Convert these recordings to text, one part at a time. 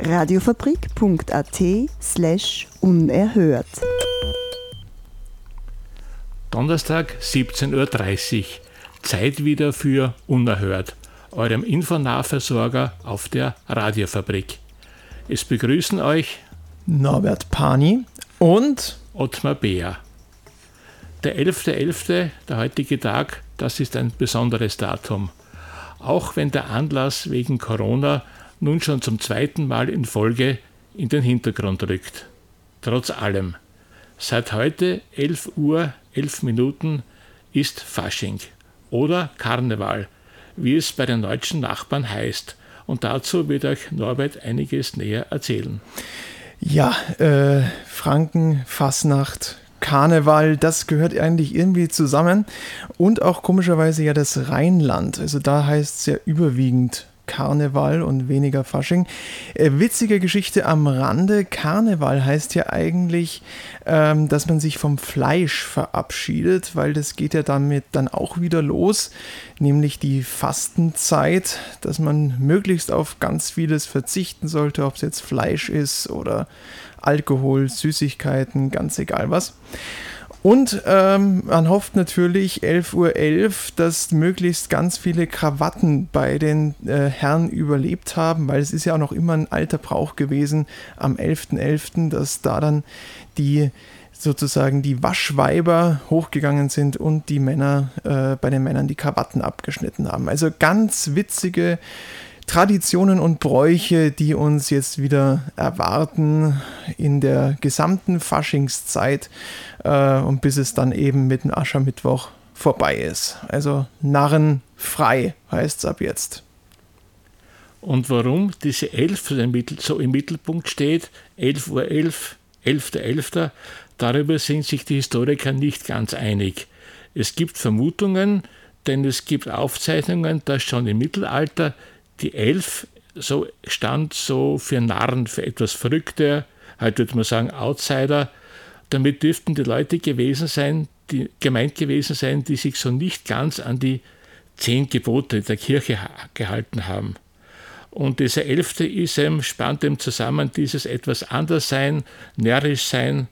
Radiofabrik.at slash unerhört. Donnerstag 17.30 Uhr. Zeit wieder für Unerhört, eurem Infonahversorger auf der Radiofabrik. Es begrüßen euch Norbert Pani und Ottmar Beer. Der 11.11., .11., der heutige Tag, das ist ein besonderes Datum. Auch wenn der Anlass wegen Corona nun schon zum zweiten Mal in Folge in den Hintergrund rückt. Trotz allem. Seit heute 11 Uhr 11 Minuten ist Fasching oder Karneval, wie es bei den deutschen Nachbarn heißt. Und dazu wird euch Norbert einiges näher erzählen. Ja, äh, Franken, Fasnacht, Karneval, das gehört eigentlich irgendwie zusammen. Und auch komischerweise ja das Rheinland. Also da heißt es ja überwiegend Karneval und weniger Fasching. Äh, witzige Geschichte am Rande. Karneval heißt ja eigentlich, ähm, dass man sich vom Fleisch verabschiedet, weil das geht ja damit dann auch wieder los, nämlich die Fastenzeit, dass man möglichst auf ganz vieles verzichten sollte, ob es jetzt Fleisch ist oder Alkohol, Süßigkeiten, ganz egal was. Und ähm, man hofft natürlich 11.11 Uhr, .11, dass möglichst ganz viele Krawatten bei den äh, Herren überlebt haben, weil es ist ja auch noch immer ein alter Brauch gewesen am 11.11., .11., dass da dann die sozusagen die Waschweiber hochgegangen sind und die Männer äh, bei den Männern die Krawatten abgeschnitten haben. Also ganz witzige Traditionen und Bräuche, die uns jetzt wieder erwarten in der gesamten Faschingszeit äh, und bis es dann eben mit dem Aschermittwoch vorbei ist. Also Narren frei heißt es ab jetzt. Und warum diese 11 so im Mittelpunkt steht, 11.11 Uhr, 11, 11.11., darüber sind sich die Historiker nicht ganz einig. Es gibt Vermutungen, denn es gibt Aufzeichnungen, dass schon im Mittelalter die Elf so stand so für Narren, für etwas Verrückte, heute würde man sagen Outsider. Damit dürften die Leute gewesen sein, die gemeint gewesen sein, die sich so nicht ganz an die zehn Gebote der Kirche gehalten haben. Und dieser elfte Isem spannt eben zusammen dieses etwas anders sein, närrisch sein.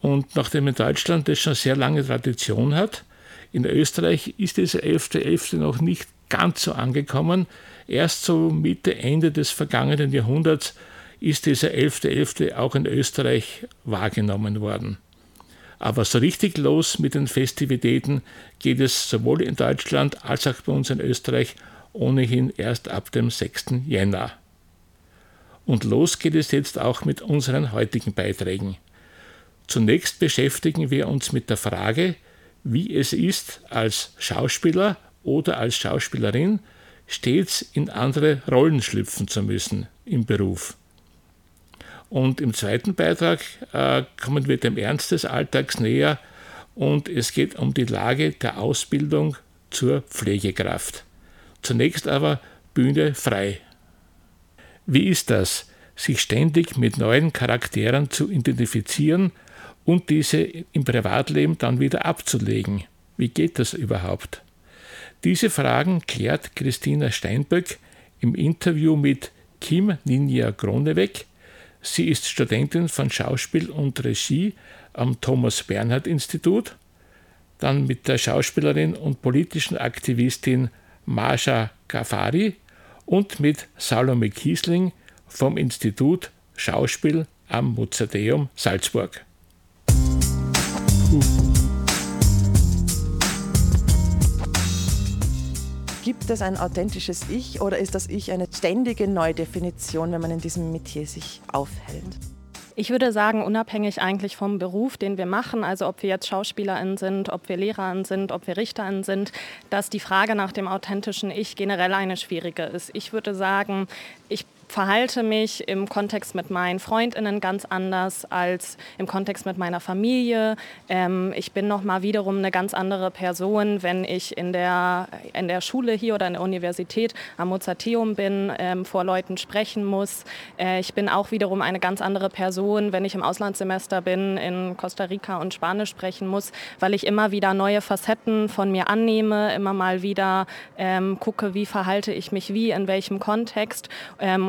Und nachdem in Deutschland das schon sehr lange Tradition hat, in Österreich ist dieser elfte elfte noch nicht ganz so angekommen. Erst so Mitte, Ende des vergangenen Jahrhunderts ist dieser 11.11. .11. auch in Österreich wahrgenommen worden. Aber so richtig los mit den Festivitäten geht es sowohl in Deutschland als auch bei uns in Österreich ohnehin erst ab dem 6. Jänner. Und los geht es jetzt auch mit unseren heutigen Beiträgen. Zunächst beschäftigen wir uns mit der Frage, wie es ist, als Schauspieler oder als Schauspielerin stets in andere Rollen schlüpfen zu müssen im Beruf. Und im zweiten Beitrag äh, kommen wir dem Ernst des Alltags näher und es geht um die Lage der Ausbildung zur Pflegekraft. Zunächst aber Bühne frei. Wie ist das, sich ständig mit neuen Charakteren zu identifizieren und diese im Privatleben dann wieder abzulegen? Wie geht das überhaupt? Diese Fragen klärt Christina Steinböck im Interview mit Kim Ninja Groneweg. Sie ist Studentin von Schauspiel und Regie am Thomas Bernhard Institut. Dann mit der Schauspielerin und politischen Aktivistin Marsha Gafari und mit Salome Kiesling vom Institut Schauspiel am Mozarteum Salzburg. Puh. Gibt es ein authentisches Ich oder ist das Ich eine ständige Neudefinition, wenn man in diesem Metier sich aufhält? Ich würde sagen, unabhängig eigentlich vom Beruf, den wir machen, also ob wir jetzt SchauspielerInnen sind, ob wir LehrerInnen sind, ob wir RichterInnen sind, dass die Frage nach dem authentischen Ich generell eine schwierige ist. Ich würde sagen, ich verhalte mich im Kontext mit meinen Freundinnen ganz anders als im Kontext mit meiner Familie. Ähm, ich bin noch mal wiederum eine ganz andere Person, wenn ich in der, in der Schule hier oder in der Universität am Mozarteum bin, ähm, vor Leuten sprechen muss. Äh, ich bin auch wiederum eine ganz andere Person, wenn ich im Auslandssemester bin, in Costa Rica und Spanisch sprechen muss, weil ich immer wieder neue Facetten von mir annehme, immer mal wieder ähm, gucke, wie verhalte ich mich wie, in welchem Kontext.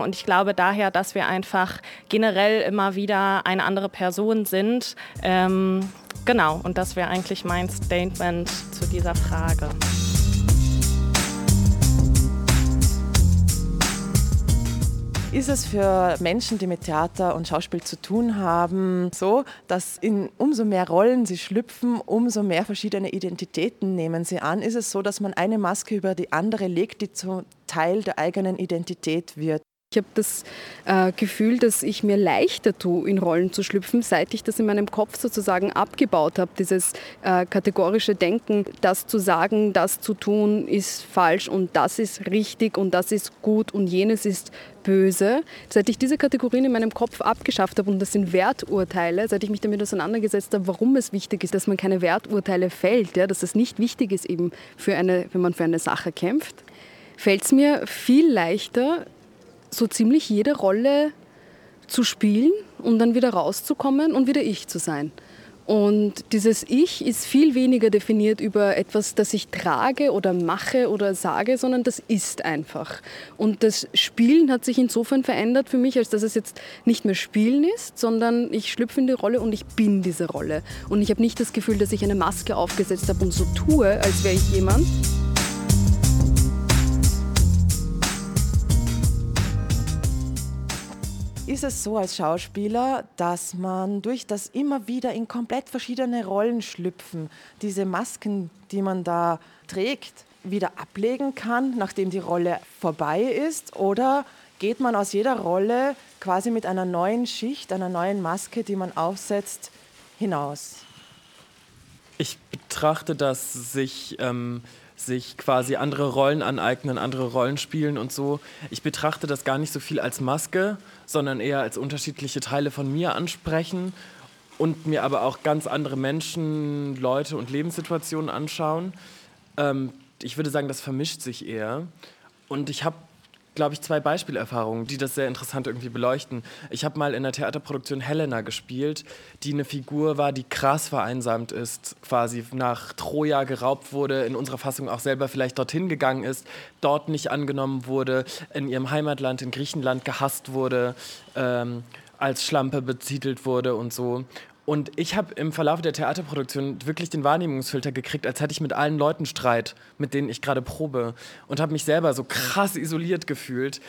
Und ich glaube daher, dass wir einfach generell immer wieder eine andere Person sind. Ähm, genau, und das wäre eigentlich mein Statement zu dieser Frage. Ist es für Menschen, die mit Theater und Schauspiel zu tun haben, so, dass in umso mehr Rollen sie schlüpfen, umso mehr verschiedene Identitäten nehmen sie an? Ist es so, dass man eine Maske über die andere legt, die zum Teil der eigenen Identität wird? Ich habe das äh, Gefühl, dass ich mir leichter tue, in Rollen zu schlüpfen, seit ich das in meinem Kopf sozusagen abgebaut habe. Dieses äh, kategorische Denken, das zu sagen, das zu tun, ist falsch und das ist richtig und das ist gut und jenes ist böse. Seit ich diese Kategorien in meinem Kopf abgeschafft habe und das sind Werturteile, seit ich mich damit auseinandergesetzt habe, warum es wichtig ist, dass man keine Werturteile fällt, ja, dass es nicht wichtig ist, eben für eine, wenn man für eine Sache kämpft, fällt es mir viel leichter, so ziemlich jede Rolle zu spielen und dann wieder rauszukommen und wieder ich zu sein. Und dieses Ich ist viel weniger definiert über etwas, das ich trage oder mache oder sage, sondern das ist einfach. Und das Spielen hat sich insofern verändert für mich, als dass es jetzt nicht mehr Spielen ist, sondern ich schlüpfe in die Rolle und ich bin diese Rolle. Und ich habe nicht das Gefühl, dass ich eine Maske aufgesetzt habe und so tue, als wäre ich jemand. Ist es so als Schauspieler, dass man durch das immer wieder in komplett verschiedene Rollen schlüpfen, diese Masken, die man da trägt, wieder ablegen kann, nachdem die Rolle vorbei ist? Oder geht man aus jeder Rolle quasi mit einer neuen Schicht, einer neuen Maske, die man aufsetzt, hinaus? Ich betrachte das sich. Ähm sich quasi andere Rollen aneignen, andere Rollen spielen und so. Ich betrachte das gar nicht so viel als Maske, sondern eher als unterschiedliche Teile von mir ansprechen und mir aber auch ganz andere Menschen, Leute und Lebenssituationen anschauen. Ähm, ich würde sagen, das vermischt sich eher. Und ich habe glaube ich, zwei Beispielerfahrungen, die das sehr interessant irgendwie beleuchten. Ich habe mal in der Theaterproduktion Helena gespielt, die eine Figur war, die krass vereinsamt ist, quasi nach Troja geraubt wurde, in unserer Fassung auch selber vielleicht dorthin gegangen ist, dort nicht angenommen wurde, in ihrem Heimatland, in Griechenland gehasst wurde. Ähm, als Schlampe betitelt wurde und so. Und ich habe im Verlauf der Theaterproduktion wirklich den Wahrnehmungsfilter gekriegt, als hätte ich mit allen Leuten Streit, mit denen ich gerade probe. Und habe mich selber so krass isoliert gefühlt,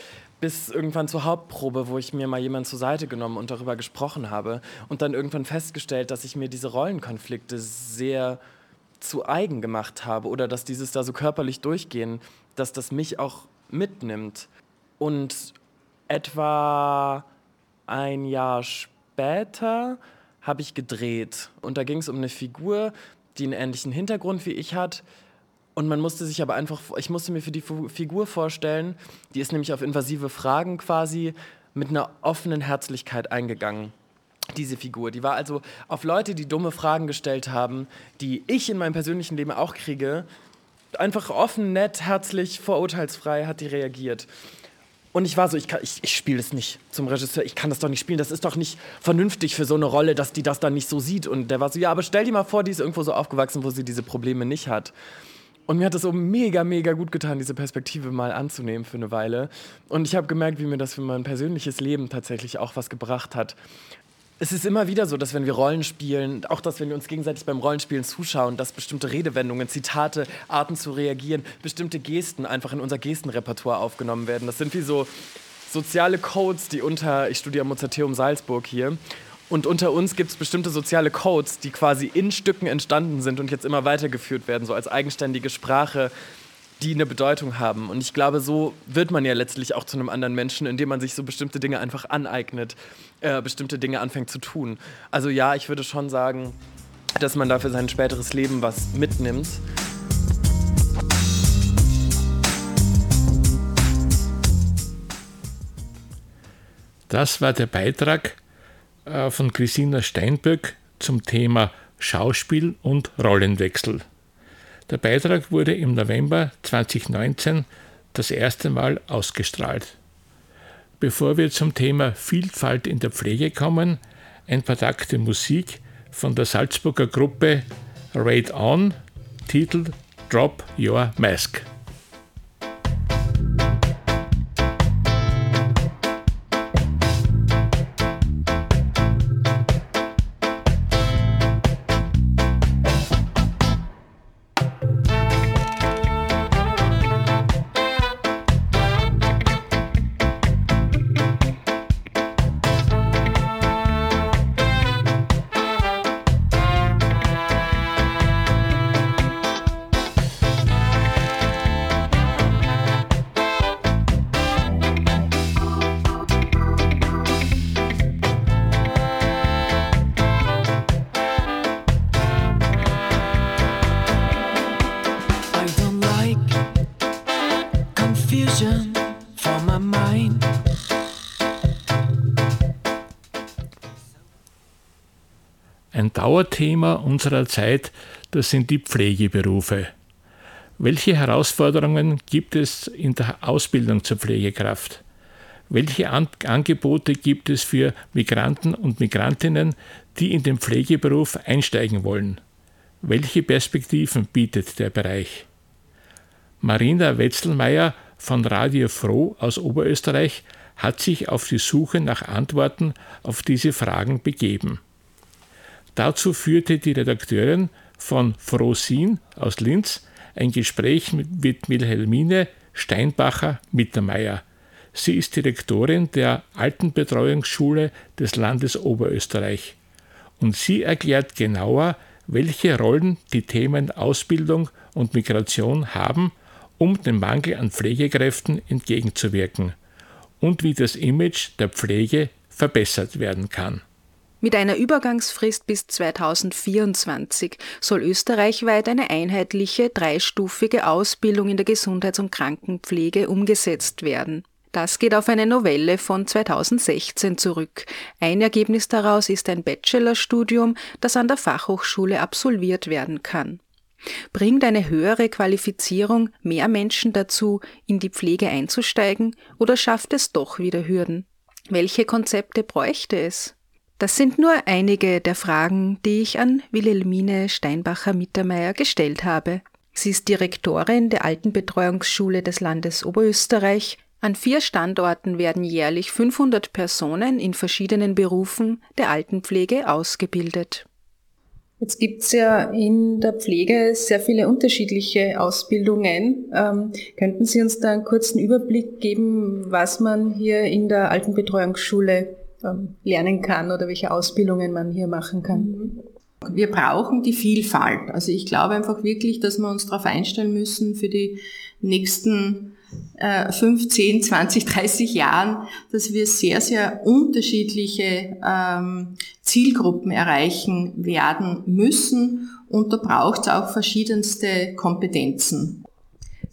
bis irgendwann zur Hauptprobe, wo ich mir mal jemanden zur Seite genommen und darüber gesprochen habe. Und dann irgendwann festgestellt, dass ich mir diese Rollenkonflikte sehr zu eigen gemacht habe oder dass dieses da so körperlich durchgehen, dass das mich auch mitnimmt. Und etwa ein Jahr später habe ich gedreht. Und da ging es um eine Figur, die einen ähnlichen Hintergrund wie ich hat. Und man musste sich aber einfach, ich musste mir für die Figur vorstellen, die ist nämlich auf invasive Fragen quasi mit einer offenen Herzlichkeit eingegangen. Diese Figur, die war also auf Leute, die dumme Fragen gestellt haben, die ich in meinem persönlichen Leben auch kriege, einfach offen, nett, herzlich, vorurteilsfrei hat die reagiert. Und ich war so, ich, ich, ich spiele das nicht zum Regisseur, ich kann das doch nicht spielen, das ist doch nicht vernünftig für so eine Rolle, dass die das dann nicht so sieht. Und der war so, ja, aber stell dir mal vor, die ist irgendwo so aufgewachsen, wo sie diese Probleme nicht hat. Und mir hat das so mega, mega gut getan, diese Perspektive mal anzunehmen für eine Weile. Und ich habe gemerkt, wie mir das für mein persönliches Leben tatsächlich auch was gebracht hat es ist immer wieder so, dass wenn wir Rollen spielen, auch dass wenn wir uns gegenseitig beim Rollenspielen zuschauen, dass bestimmte Redewendungen, Zitate, Arten zu reagieren, bestimmte Gesten einfach in unser Gestenrepertoire aufgenommen werden. Das sind wie so soziale Codes, die unter, ich studiere am Mozarteum Salzburg hier, und unter uns gibt es bestimmte soziale Codes, die quasi in Stücken entstanden sind und jetzt immer weitergeführt werden, so als eigenständige Sprache, die eine Bedeutung haben. Und ich glaube, so wird man ja letztlich auch zu einem anderen Menschen, indem man sich so bestimmte Dinge einfach aneignet, äh, bestimmte Dinge anfängt zu tun. Also ja, ich würde schon sagen, dass man da für sein späteres Leben was mitnimmt. Das war der Beitrag äh, von Christina Steinböck zum Thema Schauspiel und Rollenwechsel. Der Beitrag wurde im November 2019 das erste Mal ausgestrahlt. Bevor wir zum Thema Vielfalt in der Pflege kommen, ein paar Takte Musik von der Salzburger Gruppe Raid On, Titel Drop Your Mask. Dauerthema unserer Zeit, das sind die Pflegeberufe. Welche Herausforderungen gibt es in der Ausbildung zur Pflegekraft? Welche An Angebote gibt es für Migranten und Migrantinnen, die in den Pflegeberuf einsteigen wollen? Welche Perspektiven bietet der Bereich? Marina Wetzelmeier von Radio Froh aus Oberösterreich hat sich auf die Suche nach Antworten auf diese Fragen begeben. Dazu führte die Redakteurin von Frosin aus Linz ein Gespräch mit, Wilhelmine Steinbacher-Mittermeier. Sie ist Direktorin der Altenbetreuungsschule des Landes Oberösterreich. Und sie erklärt genauer, welche Rollen die Themen Ausbildung und Migration haben, um dem Mangel an Pflegekräften entgegenzuwirken und wie das Image der Pflege verbessert werden kann. Mit einer Übergangsfrist bis 2024 soll österreichweit eine einheitliche dreistufige Ausbildung in der Gesundheits- und Krankenpflege umgesetzt werden. Das geht auf eine Novelle von 2016 zurück. Ein Ergebnis daraus ist ein Bachelorstudium, das an der Fachhochschule absolviert werden kann. Bringt eine höhere Qualifizierung mehr Menschen dazu, in die Pflege einzusteigen, oder schafft es doch wieder Hürden? Welche Konzepte bräuchte es? Das sind nur einige der Fragen, die ich an Wilhelmine Steinbacher-Mittermeier gestellt habe. Sie ist Direktorin der Altenbetreuungsschule des Landes Oberösterreich. An vier Standorten werden jährlich 500 Personen in verschiedenen Berufen der Altenpflege ausgebildet. Jetzt gibt's ja in der Pflege sehr viele unterschiedliche Ausbildungen. Ähm, könnten Sie uns da einen kurzen Überblick geben, was man hier in der Altenbetreuungsschule lernen kann oder welche Ausbildungen man hier machen kann. Mhm. Wir brauchen die Vielfalt. Also ich glaube einfach wirklich, dass wir uns darauf einstellen müssen für die nächsten äh, 15, 20, 30 Jahren, dass wir sehr, sehr unterschiedliche ähm, Zielgruppen erreichen werden müssen. Und da braucht es auch verschiedenste Kompetenzen.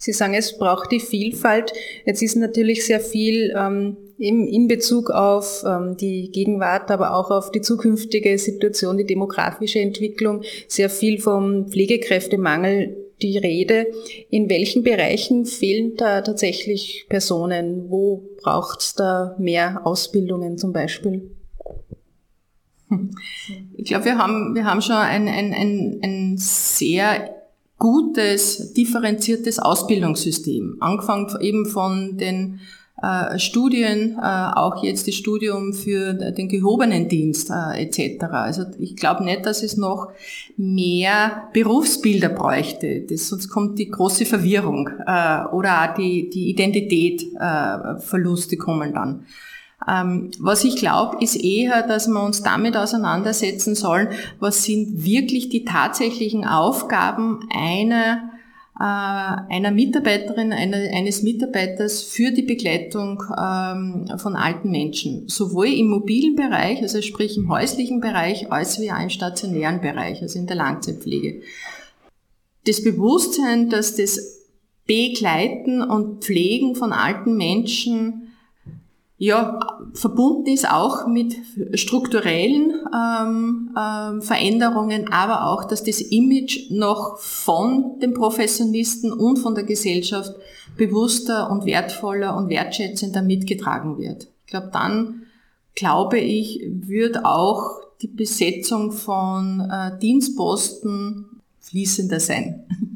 Sie sagen, es braucht die Vielfalt. Jetzt ist natürlich sehr viel ähm, in, in Bezug auf ähm, die Gegenwart, aber auch auf die zukünftige Situation, die demografische Entwicklung, sehr viel vom Pflegekräftemangel die Rede. In welchen Bereichen fehlen da tatsächlich Personen? Wo braucht es da mehr Ausbildungen zum Beispiel? Ich glaube, wir haben, wir haben schon ein, ein, ein, ein sehr gutes, differenziertes Ausbildungssystem. Angefangen eben von den äh, Studien, äh, auch jetzt das Studium für den gehobenen Dienst äh, etc. Also ich glaube nicht, dass es noch mehr Berufsbilder bräuchte. Das, sonst kommt die große Verwirrung äh, oder auch die, die Identität, äh, kommen dann. Ähm, was ich glaube, ist eher, dass wir uns damit auseinandersetzen sollen, was sind wirklich die tatsächlichen Aufgaben einer äh, einer Mitarbeiterin, eines Mitarbeiters für die Begleitung ähm, von alten Menschen, sowohl im mobilen Bereich, also sprich im häuslichen Bereich, als wie auch im stationären Bereich, also in der Langzeitpflege. Das Bewusstsein, dass das Begleiten und Pflegen von alten Menschen ja, verbunden ist auch mit strukturellen ähm, ähm, Veränderungen, aber auch, dass das Image noch von den Professionisten und von der Gesellschaft bewusster und wertvoller und wertschätzender mitgetragen wird. Ich glaube, dann, glaube ich, wird auch die Besetzung von äh, Dienstposten fließender sein.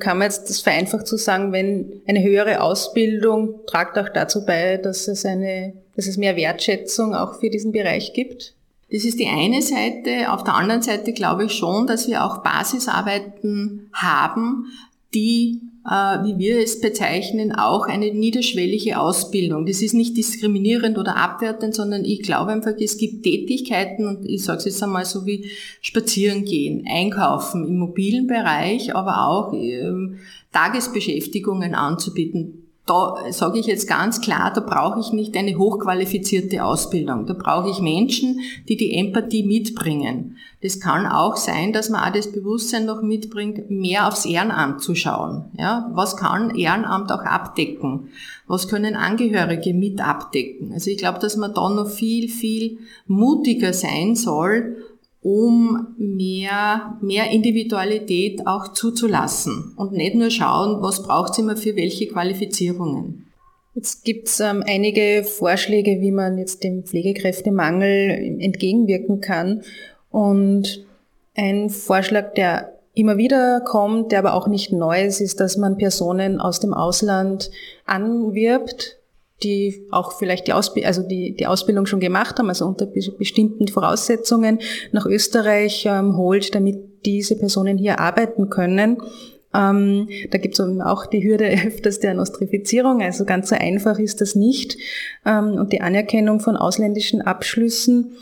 Kann man jetzt das vereinfacht so sagen, wenn eine höhere Ausbildung tragt auch dazu bei, dass es eine, dass es mehr Wertschätzung auch für diesen Bereich gibt? Das ist die eine Seite. Auf der anderen Seite glaube ich schon, dass wir auch Basisarbeiten haben, die äh, wie wir es bezeichnen, auch eine niederschwellige Ausbildung. Das ist nicht diskriminierend oder abwertend, sondern ich glaube einfach, es gibt Tätigkeiten, und ich sage es jetzt einmal so wie spazieren gehen, einkaufen im mobilen Bereich, aber auch ähm, Tagesbeschäftigungen anzubieten da sage ich jetzt ganz klar, da brauche ich nicht eine hochqualifizierte Ausbildung. Da brauche ich Menschen, die die Empathie mitbringen. Das kann auch sein, dass man auch das Bewusstsein noch mitbringt, mehr aufs Ehrenamt zu schauen. Ja, was kann Ehrenamt auch abdecken? Was können Angehörige mit abdecken? Also ich glaube, dass man da noch viel, viel mutiger sein soll um mehr, mehr Individualität auch zuzulassen und nicht nur schauen, was braucht es immer für welche Qualifizierungen. Jetzt gibt es ähm, einige Vorschläge, wie man jetzt dem Pflegekräftemangel entgegenwirken kann. Und ein Vorschlag, der immer wieder kommt, der aber auch nicht neu ist, ist, dass man Personen aus dem Ausland anwirbt, die auch vielleicht die, Ausb also die, die Ausbildung schon gemacht haben, also unter be bestimmten Voraussetzungen nach Österreich ähm, holt, damit diese Personen hier arbeiten können. Ähm, da gibt es auch die Hürde öfters der Nostrifizierung, also ganz so einfach ist das nicht. Ähm, und die Anerkennung von ausländischen Abschlüssen,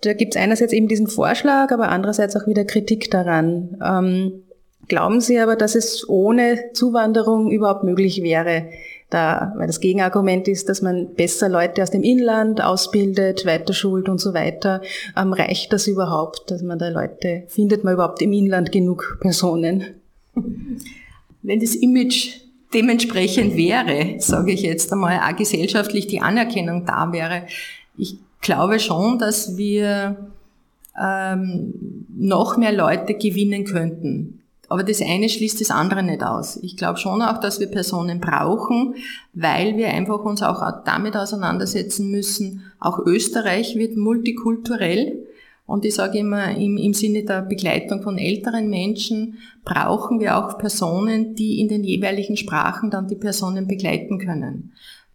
da gibt es einerseits eben diesen Vorschlag, aber andererseits auch wieder Kritik daran. Ähm, glauben Sie aber, dass es ohne Zuwanderung überhaupt möglich wäre, da, weil das Gegenargument ist, dass man besser Leute aus dem Inland ausbildet, weiterschult und so weiter. Ähm, reicht das überhaupt, dass man da Leute, findet man überhaupt im Inland genug Personen? Wenn das Image dementsprechend wäre, sage ich jetzt einmal, auch gesellschaftlich die Anerkennung da wäre, ich glaube schon, dass wir ähm, noch mehr Leute gewinnen könnten. Aber das eine schließt das andere nicht aus. Ich glaube schon auch, dass wir Personen brauchen, weil wir einfach uns auch damit auseinandersetzen müssen. Auch Österreich wird multikulturell. Und ich sage immer, im, im Sinne der Begleitung von älteren Menschen brauchen wir auch Personen, die in den jeweiligen Sprachen dann die Personen begleiten können.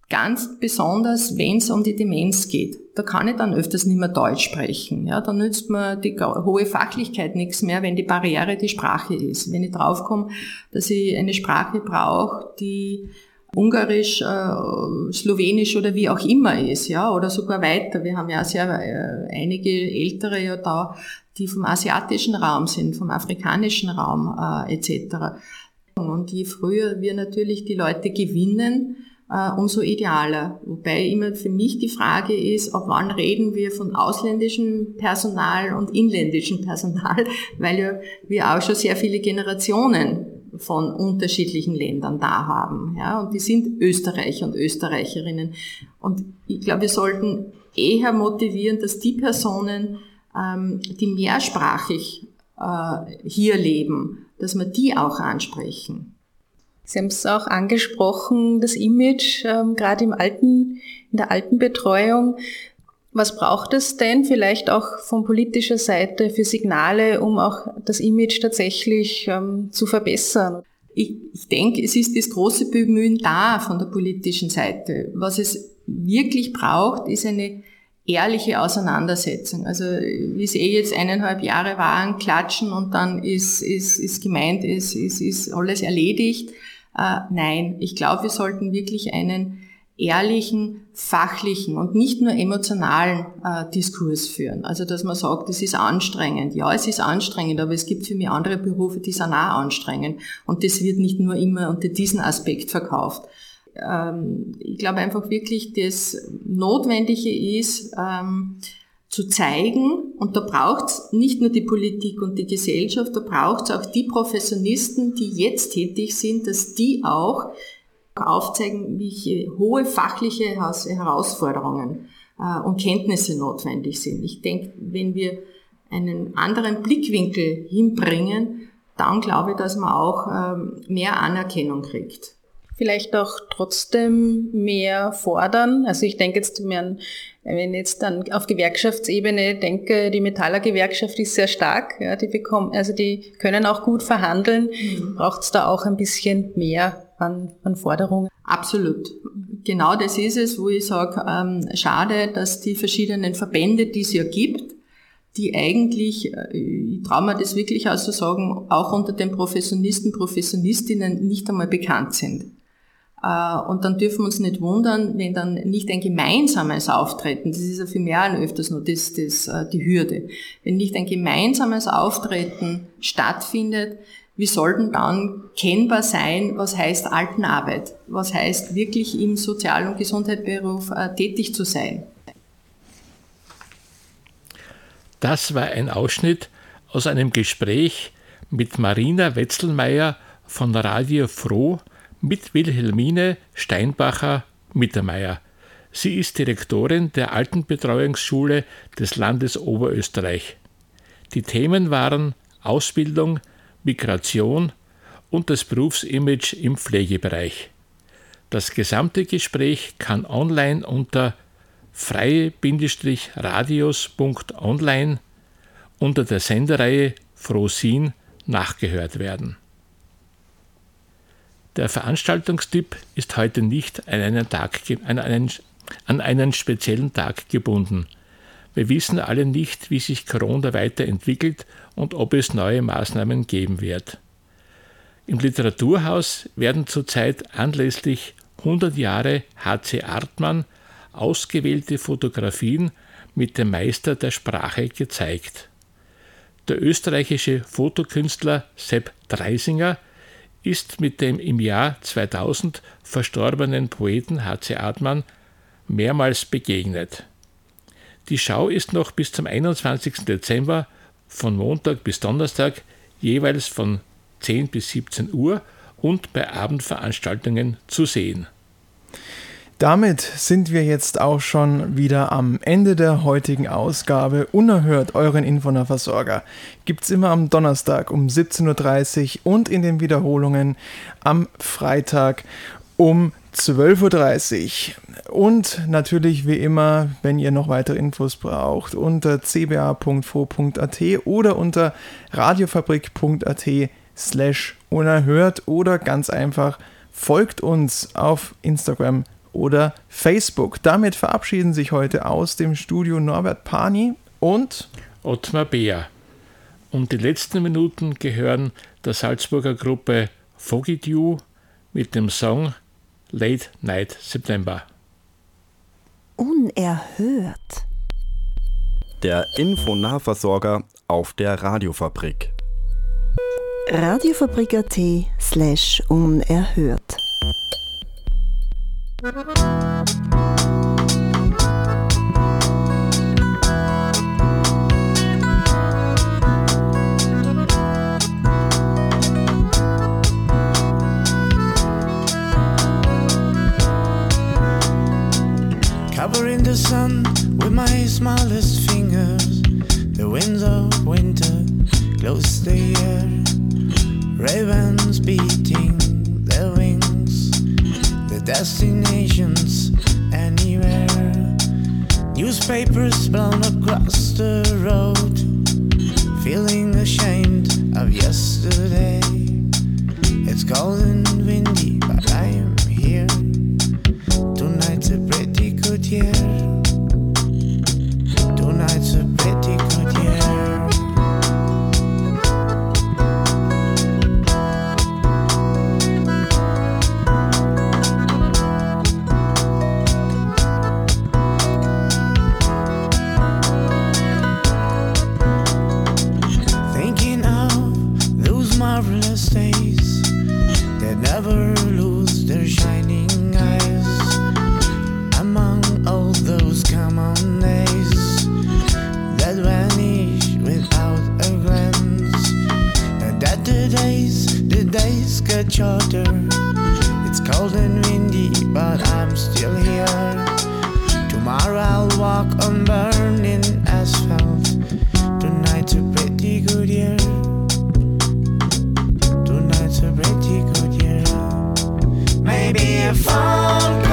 Ganz besonders, wenn es um die Demenz geht. Da kann ich dann öfters nicht mehr Deutsch sprechen. Ja, da nützt mir die hohe Fachlichkeit nichts mehr, wenn die Barriere die Sprache ist. Wenn ich draufkomme, dass ich eine Sprache brauche, die Ungarisch, äh, Slowenisch oder wie auch immer ist, ja, oder sogar weiter. Wir haben ja sehr äh, einige Ältere ja da, die vom asiatischen Raum sind, vom afrikanischen Raum äh, etc. Und je früher wir natürlich die Leute gewinnen, äh, umso idealer. Wobei immer für mich die Frage ist, ab wann reden wir von ausländischem Personal und inländischem Personal, weil ja wir auch schon sehr viele Generationen von unterschiedlichen Ländern da haben. Ja, und die sind Österreicher und Österreicherinnen. Und ich glaube, wir sollten eher motivieren, dass die Personen, ähm, die mehrsprachig äh, hier leben, dass wir die auch ansprechen. Sie haben es auch angesprochen, das Image, ähm, gerade im alten, in der alten Betreuung. Was braucht es denn vielleicht auch von politischer Seite für Signale, um auch das Image tatsächlich ähm, zu verbessern? Ich, ich denke, es ist das große Bemühen da von der politischen Seite. Was es wirklich braucht, ist eine ehrliche Auseinandersetzung. Also wie es eh jetzt eineinhalb Jahre waren, klatschen und dann ist, ist, ist gemeint, ist, ist, ist alles erledigt. Äh, nein, ich glaube, wir sollten wirklich einen ehrlichen, fachlichen und nicht nur emotionalen äh, Diskurs führen. Also dass man sagt, es ist anstrengend. Ja, es ist anstrengend, aber es gibt für mich andere Berufe, die sind auch anstrengend. Und das wird nicht nur immer unter diesen Aspekt verkauft. Ähm, ich glaube einfach wirklich, das Notwendige ist, ähm, zu zeigen, und da braucht es nicht nur die Politik und die Gesellschaft, da braucht es auch die Professionisten, die jetzt tätig sind, dass die auch aufzeigen, welche hohe fachliche Herausforderungen äh, und Kenntnisse notwendig sind. Ich denke, wenn wir einen anderen Blickwinkel hinbringen, dann glaube ich, dass man auch ähm, mehr Anerkennung kriegt. Vielleicht auch trotzdem mehr fordern. Also ich denke jetzt, wenn ich jetzt dann auf Gewerkschaftsebene denke, die Metallergewerkschaft ist sehr stark. Ja, die bekommen, also die können auch gut verhandeln. Mhm. Braucht es da auch ein bisschen mehr an, an Forderungen? Absolut. Genau das ist es, wo ich sage, ähm, schade, dass die verschiedenen Verbände, die es ja gibt, die eigentlich, äh, ich traue mir das wirklich auszusagen, auch unter den Professionisten, Professionistinnen nicht einmal bekannt sind. Äh, und dann dürfen wir uns nicht wundern, wenn dann nicht ein gemeinsames Auftreten, das ist ja für mehr als öfters nur das, das, äh, die Hürde, wenn nicht ein gemeinsames Auftreten stattfindet, wie sollten dann kennbar sein, was heißt Altenarbeit, was heißt wirklich im Sozial- und Gesundheitsberuf tätig zu sein. Das war ein Ausschnitt aus einem Gespräch mit Marina Wetzelmeier von Radio Froh mit Wilhelmine Steinbacher Mittermeier. Sie ist Direktorin der Altenbetreuungsschule des Landes Oberösterreich. Die Themen waren Ausbildung, Migration und das Berufsimage im Pflegebereich. Das gesamte Gespräch kann online unter freie-radios.online unter der Sendereihe Frosin nachgehört werden. Der Veranstaltungstipp ist heute nicht an einen, Tag, an, einen, an einen speziellen Tag gebunden. Wir wissen alle nicht, wie sich Corona weiterentwickelt und ob es neue Maßnahmen geben wird. Im Literaturhaus werden zurzeit anlässlich 100 Jahre HC Artmann ausgewählte Fotografien mit dem Meister der Sprache gezeigt. Der österreichische Fotokünstler Sepp Dreisinger ist mit dem im Jahr 2000 verstorbenen Poeten H.C. Admann mehrmals begegnet. Die Schau ist noch bis zum 21. Dezember von Montag bis Donnerstag jeweils von 10 bis 17 Uhr und bei Abendveranstaltungen zu sehen. Damit sind wir jetzt auch schon wieder am Ende der heutigen Ausgabe. Unerhört euren Infoner-Versorger gibt es immer am Donnerstag um 17.30 Uhr und in den Wiederholungen am Freitag um 12.30 Uhr. Und natürlich wie immer, wenn ihr noch weitere Infos braucht, unter cba.fo.at oder unter radiofabrik.at slash unerhört oder ganz einfach folgt uns auf Instagram oder Facebook. Damit verabschieden sich heute aus dem Studio Norbert Pani und Ottmar Beer. Und die letzten Minuten gehören der Salzburger Gruppe Foggy Dew mit dem Song Late Night September. Unerhört. Der Infonahversorger auf der Radiofabrik. Radiofabrik.at slash unerhört. Covering the sun with my smallest fingers. The winds of winter close the air. Ravens beating destinations anywhere. Newspapers blown across the road, feeling ashamed of yesterday. It's cold and windy, a glance. And that the days, the days get shorter. It's cold and windy, but I'm still here. Tomorrow I'll walk on burning asphalt. Tonight's a pretty good year. Tonight's a pretty good year. Maybe a phone.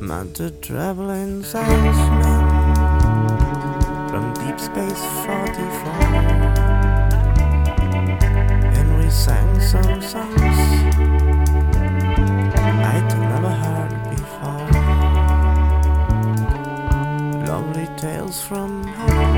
Mounted traveling salesman from deep space 44. and we sang some songs I'd never heard before. Lovely tales from home.